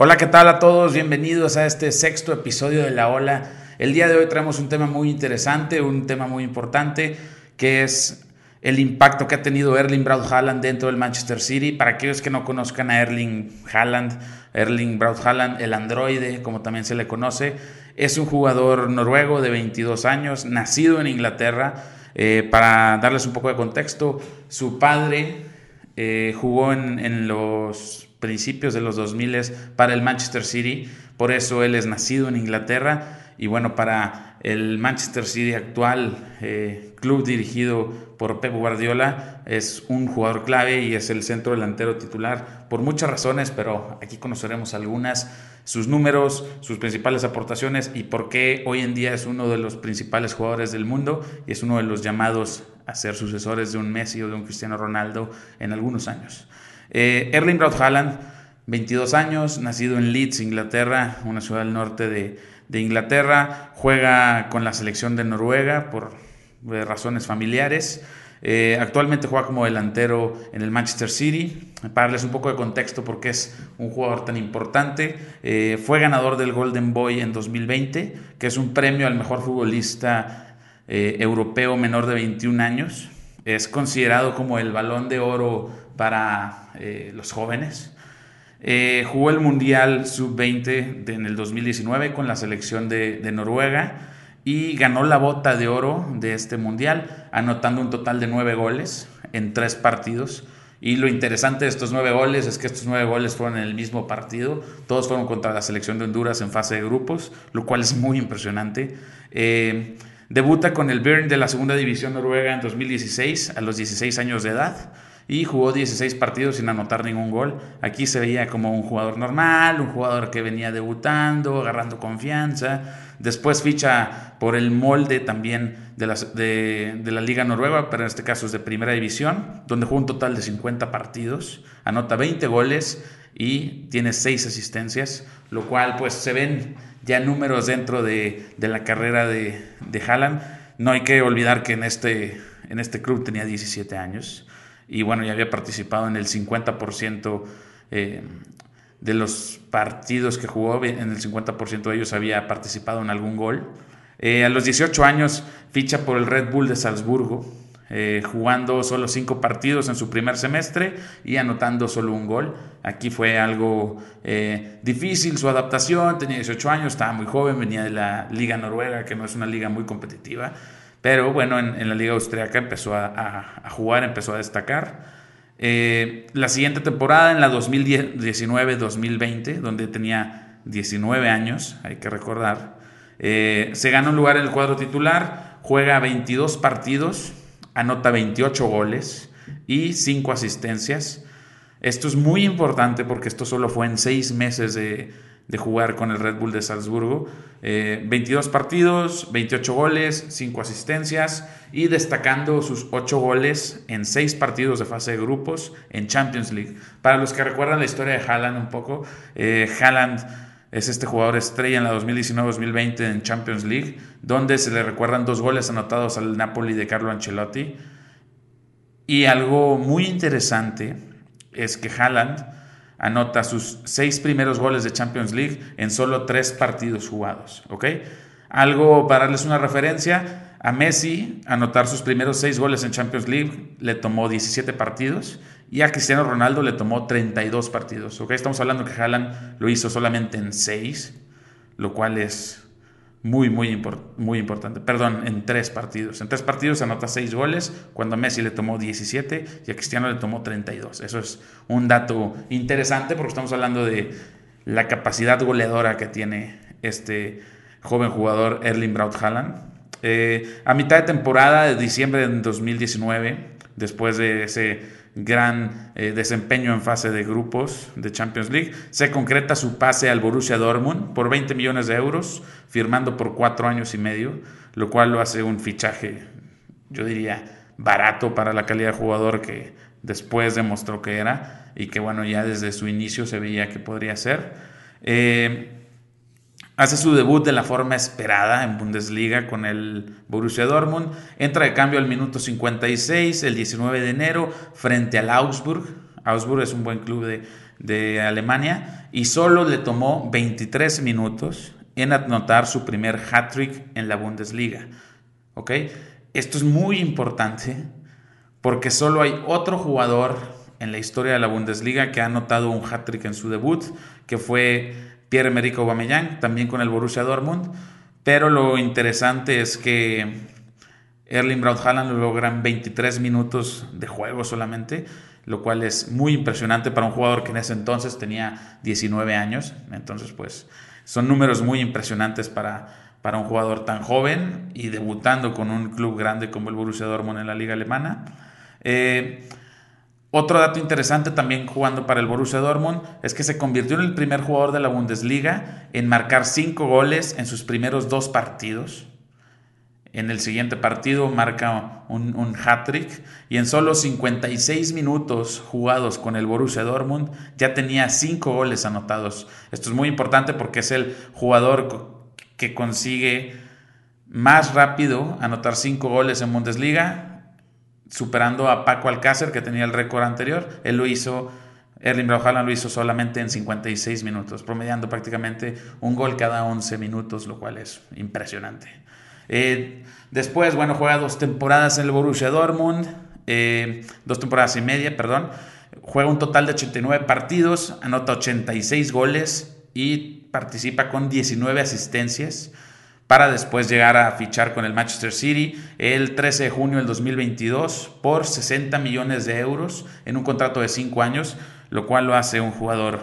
Hola, ¿qué tal a todos? Bienvenidos a este sexto episodio de La Ola. El día de hoy traemos un tema muy interesante, un tema muy importante, que es el impacto que ha tenido Erling Braut Haaland dentro del Manchester City. Para aquellos que no conozcan a Erling Haaland, Erling Braut Haaland, el androide, como también se le conoce, es un jugador noruego de 22 años, nacido en Inglaterra. Eh, para darles un poco de contexto, su padre eh, jugó en, en los principios de los 2000 para el Manchester City, por eso él es nacido en Inglaterra y bueno, para el Manchester City actual, eh, club dirigido por Pep Guardiola, es un jugador clave y es el centro delantero titular por muchas razones, pero aquí conoceremos algunas, sus números, sus principales aportaciones y por qué hoy en día es uno de los principales jugadores del mundo y es uno de los llamados a ser sucesores de un Messi o de un Cristiano Ronaldo en algunos años. Eh, Erling Braut Haaland, 22 años, nacido en Leeds, Inglaterra, una ciudad del norte de, Inglaterra, juega con la selección de Noruega por razones familiares. Eh, actualmente juega como delantero en el Manchester City. Para darles un poco de contexto porque es un jugador tan importante, eh, fue ganador del Golden Boy en 2020, que es un premio al mejor futbolista europeo menor de 21 años. Es considerado como el balón de oro para eh, los jóvenes. Eh, jugó el Mundial Sub-20 en el 2019 con la selección de, Noruega y ganó la bota de oro de este Mundial, anotando un total de nueve goles en tres partidos. Y lo interesante de estos nueve goles es que estos nueve goles fueron en el mismo partido. Todos fueron contra la selección de Honduras en fase de grupos, lo cual es muy impresionante. Eh, debuta con el Bern de la segunda división noruega en 2016 a los 16 años de edad y jugó 16 partidos sin anotar ningún gol. Aquí se veía como un jugador normal, un jugador que venía debutando, agarrando confianza. Después ficha por el molde también de la, de, la Liga Noruega, pero en este caso es de Primera División, donde jugó un total de 50 partidos, anota 20 goles y tiene 6 asistencias, lo cual pues se ven ya números dentro de, la carrera de, de Haaland. No hay que olvidar que en este, en este club tenía 17 años y bueno, ya había participado en el 50% eh, de los partidos que jugó, en el 50% de ellos había participado en algún gol. Eh, a los 18 años ficha por el Red Bull de Salzburgo, eh, jugando solo 5 partidos en su primer semestre y anotando solo un gol. Aquí fue algo difícil su adaptación, tenía 18 años, estaba muy joven, venía de la Liga Noruega, que no es una liga muy competitiva. Pero bueno, en, la Liga Austriaca empezó a, jugar, empezó a destacar. Eh, la siguiente temporada, en la 2019-2020, donde tenía 19 años, hay que recordar, eh, se gana un lugar en el cuadro titular, juega 22 partidos, anota 28 goles y 5 asistencias. Esto es muy importante porque esto solo fue en 6 meses de, de jugar con el Red Bull de Salzburgo. 22 eh, partidos, 28 goles, 5 asistencias y destacando sus 8 goles en 6 partidos de fase de grupos en Champions League. Para los que recuerdan la historia de Haaland un poco, eh, Haaland es este jugador estrella en la 2019-2020 en Champions League, donde se le recuerdan dos goles anotados al Napoli de Carlo Ancelotti. Y algo muy interesante es que Haaland anota sus seis primeros goles de Champions League en solo tres partidos jugados. ¿ok? Algo para darles una referencia, a Messi anotar sus primeros seis goles en Champions League le tomó 17 partidos y a Cristiano Ronaldo le tomó 32 partidos. ¿ok? Estamos hablando que Haaland lo hizo solamente en seis, lo cual es muy, muy, muy importante. Perdón, en tres partidos. En tres partidos anota seis goles, cuando a Messi le tomó 17 y a Cristiano le tomó 32. Eso es un dato interesante porque estamos hablando de la capacidad goleadora que tiene este joven jugador Erling Braut Haaland. Eh, a mitad de temporada de diciembre de 2019, después de ese gran eh, desempeño en fase de grupos de Champions League. Se concreta su pase al Borussia Dortmund por 20 millones de euros, firmando por cuatro años y medio, lo cual lo hace un fichaje, yo diría, barato para la calidad de jugador que después demostró que era y que bueno, ya desde su inicio se veía que podría ser. Eh, Hace su debut de la forma esperada en Bundesliga con el Borussia Dortmund. Entra de cambio al minuto 56, el 19 de enero, frente al Augsburg. Augsburg es un buen club de, de Alemania y solo le tomó 23 minutos en anotar su primer hat-trick en la Bundesliga. ¿Ok? Esto es muy importante porque solo hay otro jugador en la historia de la Bundesliga que ha anotado un hat-trick en su debut, que fue Pierre-Emerick Aubameyang, también con el Borussia Dortmund. Pero lo interesante es que Erling Braut Haaland lo logra en 23 minutos de juego solamente, lo cual es muy impresionante para un jugador que en ese entonces tenía 19 años. Entonces, pues son números muy impresionantes para, para un jugador tan joven y debutando con un club grande como el Borussia Dortmund en la liga alemana. Eh, otro dato interesante también jugando para el Borussia Dortmund es que se convirtió en el primer jugador de la Bundesliga en marcar cinco goles en sus primeros dos partidos. En el siguiente partido marca un, un hat-trick y en solo 56 minutos jugados con el Borussia Dortmund ya tenía cinco goles anotados. Esto es muy importante porque es el jugador que consigue más rápido anotar cinco goles en Bundesliga, superando a Paco Alcácer que tenía el récord anterior. Él lo hizo Erling Braut lo hizo solamente en 56 minutos, promediando prácticamente un gol cada 11 minutos, lo cual es impresionante. Eh, después, bueno, juega dos temporadas en el Borussia Dortmund, eh, dos temporadas y media, perdón. Juega un total de 89 partidos, anota 86 goles y participa con 19 asistencias para después llegar a fichar con el Manchester City el 13 de junio del 2022 por 60 millones de euros en un contrato de 5 años, lo cual lo hace un jugador,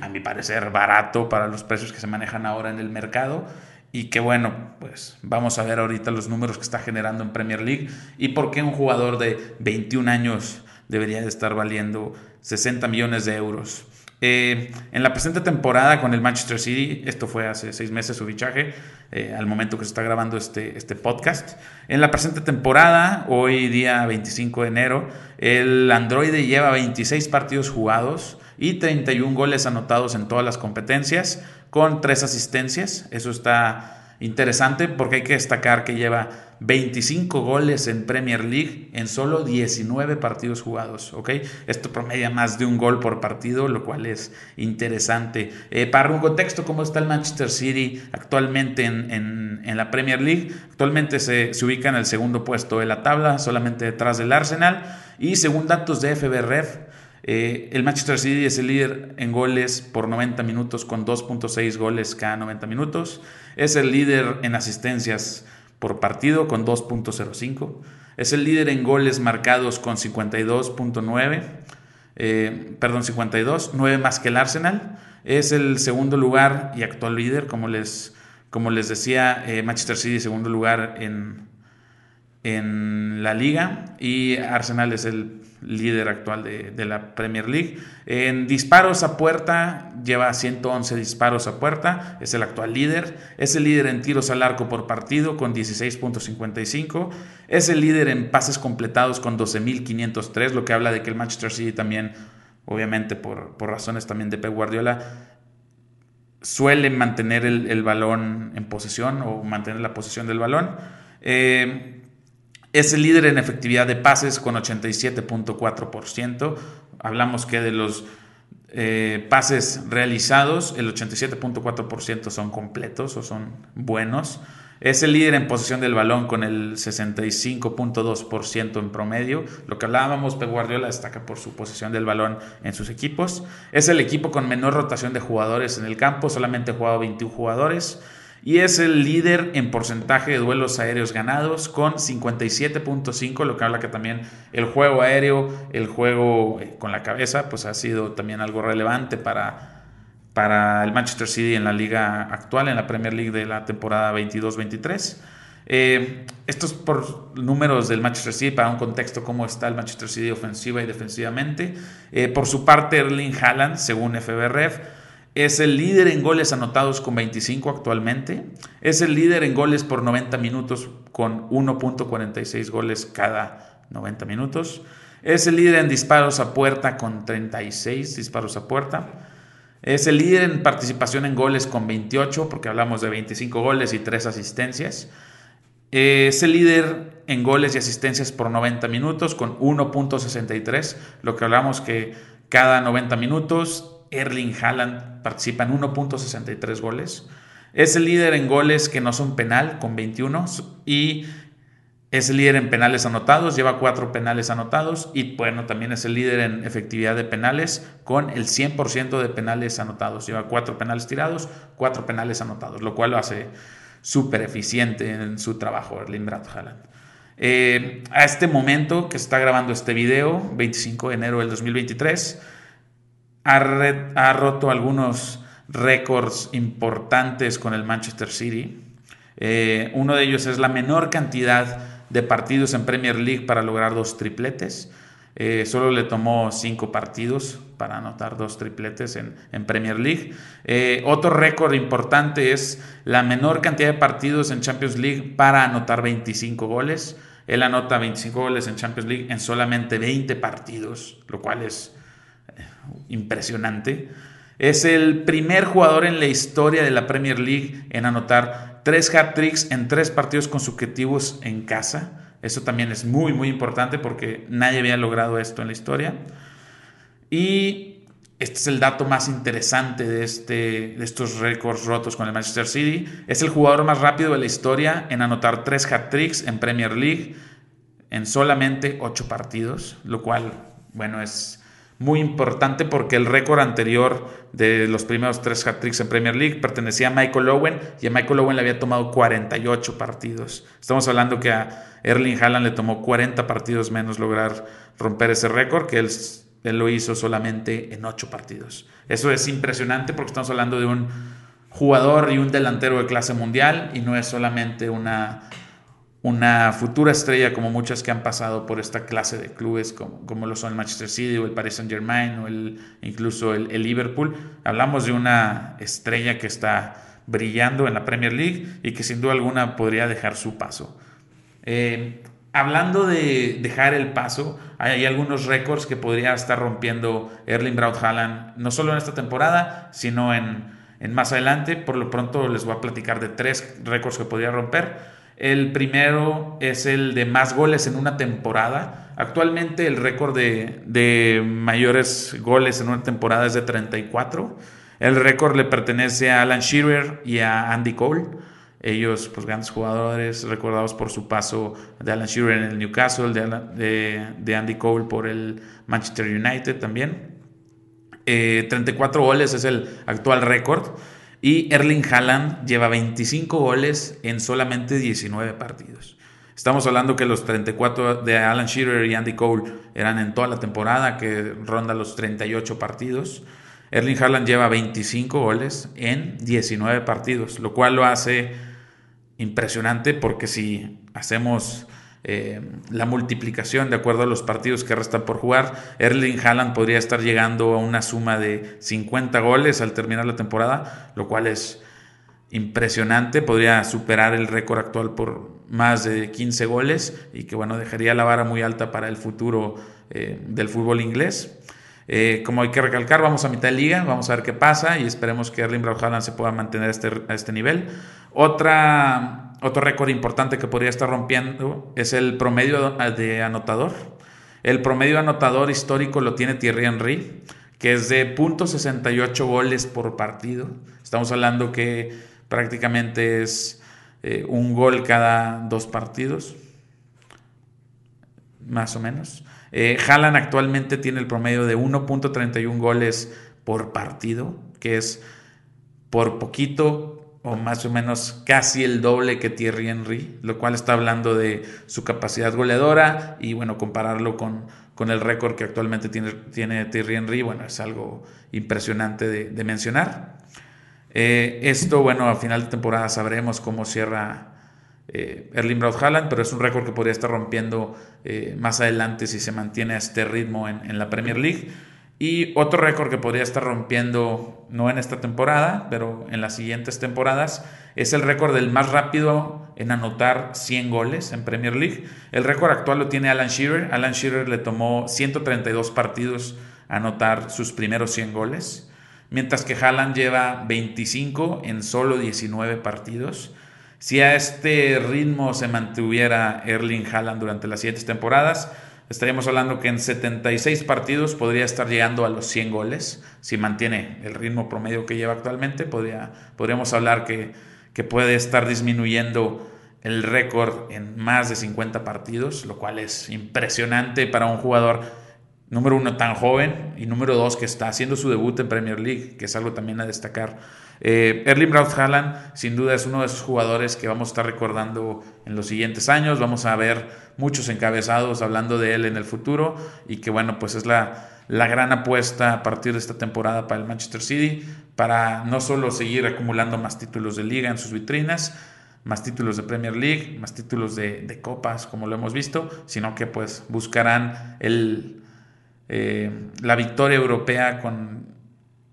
a mi parecer, barato para los precios que se manejan ahora en el mercado y que bueno, pues vamos a ver ahorita los números que está generando en Premier League y por qué un jugador de 21 años debería de estar valiendo 60 millones de euros. Eh, en la presente temporada con el Manchester City, esto fue hace seis meses su fichaje, eh, al momento que se está grabando este, este podcast. En la presente temporada, hoy día 25 de enero, el androide lleva 26 partidos jugados y 31 goles anotados en todas las competencias con tres asistencias. Eso está interesante porque hay que destacar que lleva 25 goles en Premier League en solo 19 partidos jugados. ¿ok? Esto promedia más de un gol por partido, lo cual es interesante. Eh, para un contexto, ¿cómo está el Manchester City actualmente en, la Premier League? Actualmente se, se, ubica en el segundo puesto de la tabla, solamente detrás del Arsenal. Y según datos de FBREF, eh, el Manchester City es el líder en goles por 90 minutos con 2.6 goles cada 90 minutos. Es el líder en asistencias por partido con 2.05. Es el líder en goles marcados con 52.9. Eh, perdón, 52, 9 más que el Arsenal. Es el segundo lugar y actual líder, como les, como les decía, eh, Manchester City segundo lugar en, en la liga y Arsenal es el líder actual de, la Premier League. En disparos a puerta, lleva 111 disparos a puerta, es el actual líder. Es el líder en tiros al arco por partido con 16.55. Es el líder en pases completados con 12.503, lo que habla de que el Manchester City también, obviamente por, razones también de Pep Guardiola, suele mantener el, balón en posesión o mantener la posesión del balón. Eh, es el líder en efectividad de pases con 87.4%. Hablamos que de los eh, pases realizados, el 87.4% son completos o son buenos. Es el líder en posesión del balón con el 65.2% en promedio. Lo que hablábamos, Pep Guardiola destaca por su posesión del balón en sus equipos. Es el equipo con menor rotación de jugadores en el campo, solamente ha jugado 21 jugadores y es el líder en porcentaje de duelos aéreos ganados con 57.5, lo que habla que también el juego aéreo, el juego eh, con la cabeza, pues ha sido también algo relevante para, para el Manchester City en la liga actual, en la Premier League de la temporada 22-23. Eh, estos por números del Manchester City para un contexto cómo está el Manchester City ofensiva y defensivamente. Eh, por su parte, Erling Haaland, según FBRF, es el líder en goles anotados con 25 actualmente. Es el líder en goles por 90 minutos con 1.46 goles cada 90 minutos. Es el líder en disparos a puerta con 36 disparos a puerta. Es el líder en participación en goles con 28, porque hablamos de 25 goles y 3 asistencias. Es el líder en goles y asistencias por 90 minutos con 1.63, lo que hablamos que cada 90 minutos Erling Haaland participa en 1.63 goles. Es el líder en goles que no son penal con 21 y es el líder en penales anotados, lleva cuatro penales anotados y bueno, también es el líder en efectividad de penales con el 100% de penales anotados. Lleva cuatro penales tirados, cuatro penales anotados, lo cual lo hace súper eficiente en su trabajo, Erling Braut Haaland. Eh, a este momento que está grabando este video, 25 de enero del 2023, ha, roto algunos récords importantes con el Manchester City. Eh, uno de ellos es la menor cantidad de partidos en Premier League para lograr dos tripletes. Eh, solo le tomó cinco partidos para anotar dos tripletes en, Premier League. Eh, otro récord importante es la menor cantidad de partidos en Champions League para anotar 25 goles. Él anota 25 goles en Champions League en solamente 20 partidos, lo cual es impresionante. Es el primer jugador en la historia de la Premier League en anotar tres hat-tricks en tres partidos consecutivos en casa. Eso también es muy, muy importante porque nadie había logrado esto en la historia. Y este es el dato más interesante de, este, de estos récords rotos con el Manchester City. Es el jugador más rápido de la historia en anotar tres hat-tricks en Premier League en solamente ocho partidos, lo cual, bueno, es muy importante porque el récord anterior de los primeros tres hat-tricks en Premier League pertenecía a Michael Owen y a Michael Owen le había tomado 48 partidos. Estamos hablando que a Erling Haaland le tomó 40 partidos menos lograr romper ese récord, que él, él lo hizo solamente en 8 partidos. Eso es impresionante porque estamos hablando de un jugador y un delantero de clase mundial y no es solamente una una futura estrella como muchas que han pasado por esta clase de clubes como, como lo son el Manchester City o el Paris Saint Germain o el, incluso el, Liverpool. Hablamos de una estrella que está brillando en la Premier League y que sin duda alguna podría dejar su paso. Eh, hablando de dejar el paso, hay, algunos récords que podría estar rompiendo Erling Braut Haaland, no solo en esta temporada, sino en, en más adelante. Por lo pronto les voy a platicar de tres récords que podría romper. El primero es el de más goles en una temporada. Actualmente el récord de, mayores goles en una temporada es de 34. El récord le pertenece a Alan Shearer y a Andy Cole. Ellos, pues grandes jugadores, recordados por su paso de Alan Shearer en el Newcastle, de, de, Andy Cole por el Manchester United también. 34 eh, goles es el actual récord. Y Erling Haaland lleva 25 goles en solamente 19 partidos. Estamos hablando que los 34 de Alan Shearer y Andy Cole eran en toda la temporada, que ronda los 38 partidos. Erling Haaland lleva 25 goles en 19 partidos, lo cual lo hace impresionante porque si hacemos eh, la multiplicación de acuerdo a los partidos que restan por jugar. Erling Haaland podría estar llegando a una suma de 50 goles al terminar la temporada, lo cual es impresionante. Podría superar el récord actual por más de 15 goles y que bueno, dejaría la vara muy alta para el futuro eh, del fútbol inglés. Eh, como hay que recalcar, vamos a mitad de liga, vamos a ver qué pasa y esperemos que Erling Braut Haaland se pueda mantener este, a este nivel. Otra otro récord importante que podría estar rompiendo es el promedio de anotador. El promedio anotador histórico lo tiene Thierry Henry, que es de .68 goles por partido. Estamos hablando que prácticamente es eh, un gol cada dos partidos, más o menos. Eh, Haaland actualmente tiene el promedio de 1.31 goles por partido, que es por poquito o más o menos casi el doble que Thierry Henry, lo cual está hablando de su capacidad goleadora y bueno, compararlo con, con el récord que actualmente tiene, tiene Thierry Henry, bueno, es algo impresionante de, mencionar. Eh, esto, bueno, a final de temporada sabremos cómo cierra eh, Erling Braut Haaland, pero es un récord que podría estar rompiendo eh, más adelante si se mantiene a este ritmo en, en la Premier League. Y otro récord que podría estar rompiendo, no en esta temporada, pero en las siguientes temporadas, es el récord del más rápido en anotar 100 goles en Premier League. El récord actual lo tiene Alan Shearer. Alan Shearer le tomó 132 partidos anotar sus primeros 100 goles, mientras que Haaland lleva 25 en solo 19 partidos. Si a este ritmo se mantuviera Erling Haaland durante las siguientes temporadas, estaríamos hablando que en 76 partidos podría estar llegando a los 100 goles. Si mantiene el ritmo promedio que lleva actualmente, podría, podríamos hablar que, que puede estar disminuyendo el récord en más de 50 partidos, lo cual es impresionante para un jugador número uno tan joven y número dos que está haciendo su debut en Premier League, que es algo también a destacar. Eh, Erling Braut Haaland sin duda es uno de esos jugadores que vamos a estar recordando en los siguientes años, vamos a ver muchos encabezados hablando de él en el futuro y que bueno, pues es la, la gran apuesta a partir de esta temporada para el Manchester City, para no solo seguir acumulando más títulos de liga en sus vitrinas, más títulos de Premier League, más títulos de, copas, como lo hemos visto, sino que pues buscarán el, eh, la victoria europea con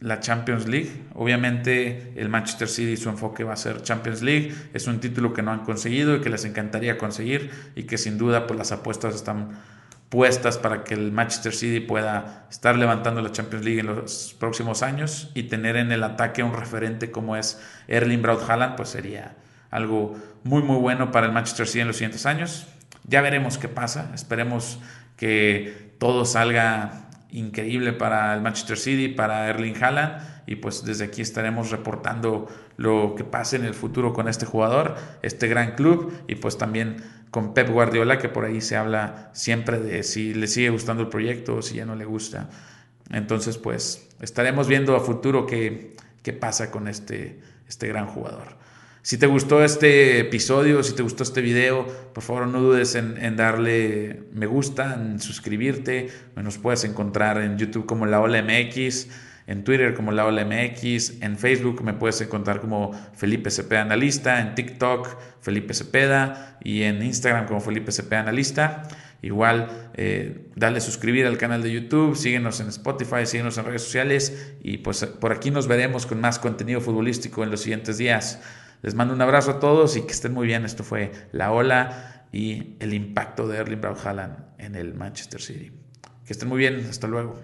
la Champions League. Obviamente el Manchester City su enfoque va a ser Champions League. Es un título que no han conseguido y que les encantaría conseguir y que sin duda pues las apuestas están puestas para que el Manchester City pueda estar levantando la Champions League en los próximos años y tener en el ataque un referente como es Erling Braut Haaland, pues sería algo muy muy bueno para el Manchester City en los siguientes años. Ya veremos qué pasa, esperemos que todo salga increíble para el Manchester City, para Erling Haaland y pues desde aquí estaremos reportando lo que pase en el futuro con este jugador, este gran club y pues también con Pep Guardiola que por ahí se habla siempre de si le sigue gustando el proyecto o si ya no le gusta. Entonces pues estaremos viendo a futuro qué, qué pasa con este, este gran jugador. Si te gustó este episodio, si te gustó este video, por favor no dudes en, darle me gusta, en suscribirte. Nos puedes encontrar en YouTube como La Ola MX, en Twitter como La Ola MX, en Facebook me puedes encontrar como Felipe Cepeda Analista, en TikTok Felipe Cepeda y en Instagram como Felipe Cepeda Analista. Igual, eh, dale suscribir al canal de YouTube, síguenos en Spotify, síguenos en redes sociales y pues por aquí nos veremos con más contenido futbolístico en los siguientes días. Les mando un abrazo a todos y que estén muy bien. Esto fue La Ola y el impacto de Erling Braut en el Manchester City. Que estén muy bien. Hasta luego.